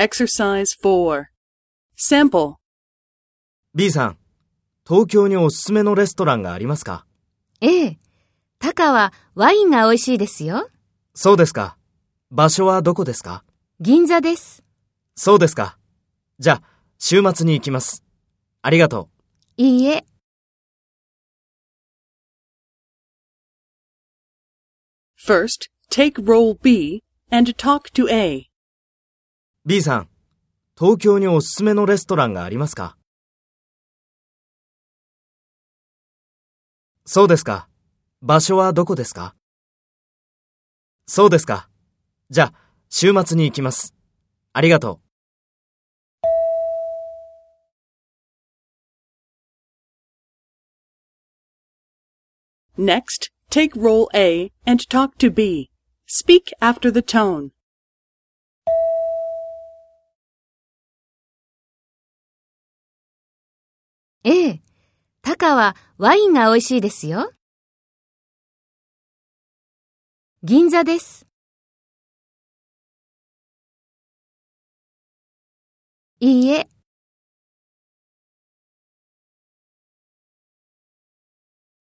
Exercise 4. Sample. B さん、東京におすすめのレストランがありますか？ええ。高はワインが美味しいですよ。そうですか。場所はどこですか？銀座です。そうですか。じゃあ、週末に行きます。ありがとう。いいえ。First, take role B and talk to A. B さん、東京におすすめのレストランがありますか？そうですか。場所はどこですか？そうですか。じゃあ、週末に行きます。ありがとう。Next, take role A and talk to B. Speak after the tone. ええ。高はワインが美味しいですよ。銀座です。いいえ。